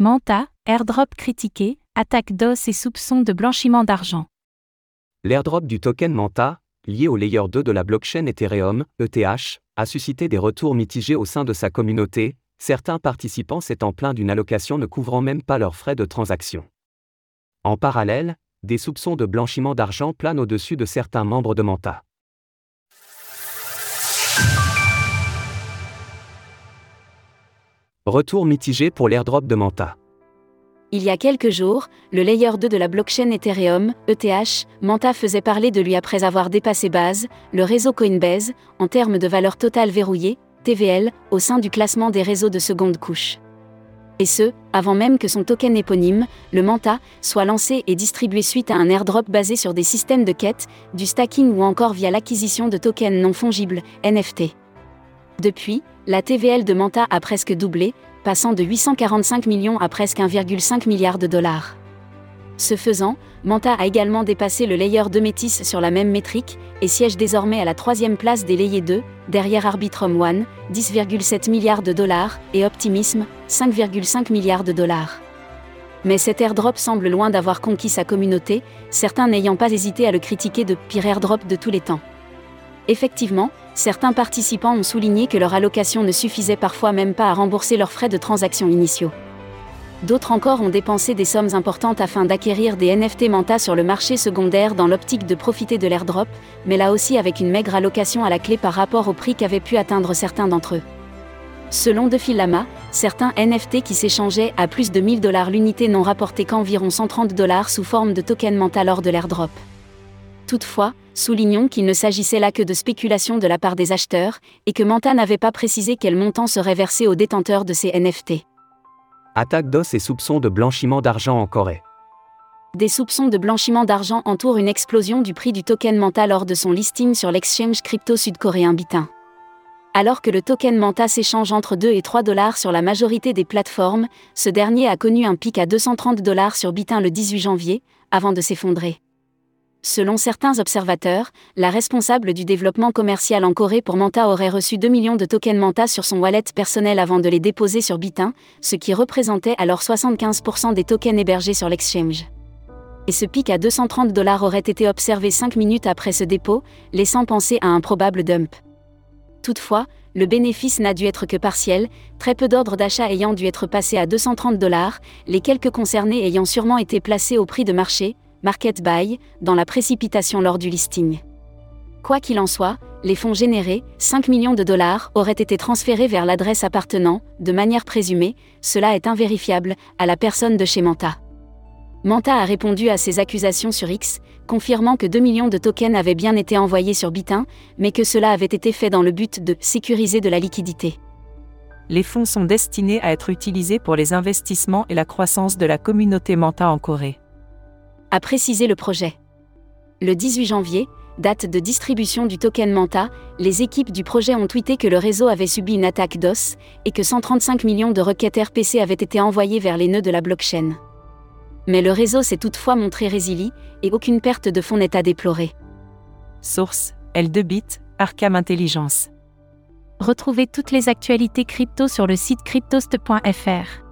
Manta, airdrop critiqué, attaque DOS et soupçons de blanchiment d'argent. L'airdrop du token Manta, lié au layer 2 de la blockchain Ethereum, ETH, a suscité des retours mitigés au sein de sa communauté, certains participants s'étant plaints d'une allocation ne couvrant même pas leurs frais de transaction. En parallèle, des soupçons de blanchiment d'argent planent au-dessus de certains membres de Manta. Retour mitigé pour l'airdrop de Manta. Il y a quelques jours, le layer 2 de la blockchain Ethereum, ETH, Manta faisait parler de lui après avoir dépassé Base, le réseau Coinbase, en termes de valeur totale verrouillée, TVL, au sein du classement des réseaux de seconde couche. Et ce, avant même que son token éponyme, le Manta, soit lancé et distribué suite à un airdrop basé sur des systèmes de quête, du stacking ou encore via l'acquisition de tokens non fongibles, NFT. Depuis, la TVL de Manta a presque doublé, passant de 845 millions à presque 1,5 milliard de dollars. Ce faisant, Manta a également dépassé le layer de Métis sur la même métrique, et siège désormais à la troisième place des layers 2, derrière Arbitrum One, 10,7 milliards de dollars, et Optimism, 5,5 milliards de dollars. Mais cet airdrop semble loin d'avoir conquis sa communauté, certains n'ayant pas hésité à le critiquer de pire airdrop de tous les temps. Effectivement, certains participants ont souligné que leur allocation ne suffisait parfois même pas à rembourser leurs frais de transaction initiaux. D'autres encore ont dépensé des sommes importantes afin d'acquérir des NFT Manta sur le marché secondaire dans l'optique de profiter de l'airdrop, mais là aussi avec une maigre allocation à la clé par rapport au prix qu'avaient pu atteindre certains d'entre eux. Selon Defilama, certains NFT qui s'échangeaient à plus de 1000 dollars l'unité n'ont rapporté qu'environ 130 dollars sous forme de token Manta lors de l'airdrop. Toutefois, soulignons qu'il ne s'agissait là que de spéculation de la part des acheteurs, et que Manta n'avait pas précisé quel montant serait versé aux détenteurs de ces NFT. Attaque d'os et soupçons de blanchiment d'argent en Corée. Des soupçons de blanchiment d'argent entourent une explosion du prix du token Manta lors de son listing sur l'exchange crypto sud-coréen Bitin. Alors que le token Manta s'échange entre 2 et 3 dollars sur la majorité des plateformes, ce dernier a connu un pic à 230 dollars sur Bitin le 18 janvier, avant de s'effondrer. Selon certains observateurs, la responsable du développement commercial en Corée pour Manta aurait reçu 2 millions de tokens Manta sur son wallet personnel avant de les déposer sur Bitin, ce qui représentait alors 75% des tokens hébergés sur l'exchange. Et ce pic à 230 dollars aurait été observé 5 minutes après ce dépôt, laissant penser à un probable dump. Toutefois, le bénéfice n'a dû être que partiel, très peu d'ordres d'achat ayant dû être passés à 230 dollars, les quelques concernés ayant sûrement été placés au prix de marché, market buy, dans la précipitation lors du listing. Quoi qu'il en soit, les fonds générés, 5 millions de dollars, auraient été transférés vers l'adresse appartenant, de manière présumée, cela est invérifiable, à la personne de chez Manta. Manta a répondu à ces accusations sur X, confirmant que 2 millions de tokens avaient bien été envoyés sur Bitin, mais que cela avait été fait dans le but de sécuriser de la liquidité. Les fonds sont destinés à être utilisés pour les investissements et la croissance de la communauté Manta en Corée a précisé le projet. Le 18 janvier, date de distribution du token Manta, les équipes du projet ont tweeté que le réseau avait subi une attaque DOS et que 135 millions de requêtes RPC avaient été envoyées vers les nœuds de la blockchain. Mais le réseau s'est toutefois montré résilient et aucune perte de fonds n'est à déplorer. Source L2Bit, Arkham Intelligence. Retrouvez toutes les actualités crypto sur le site cryptost.fr.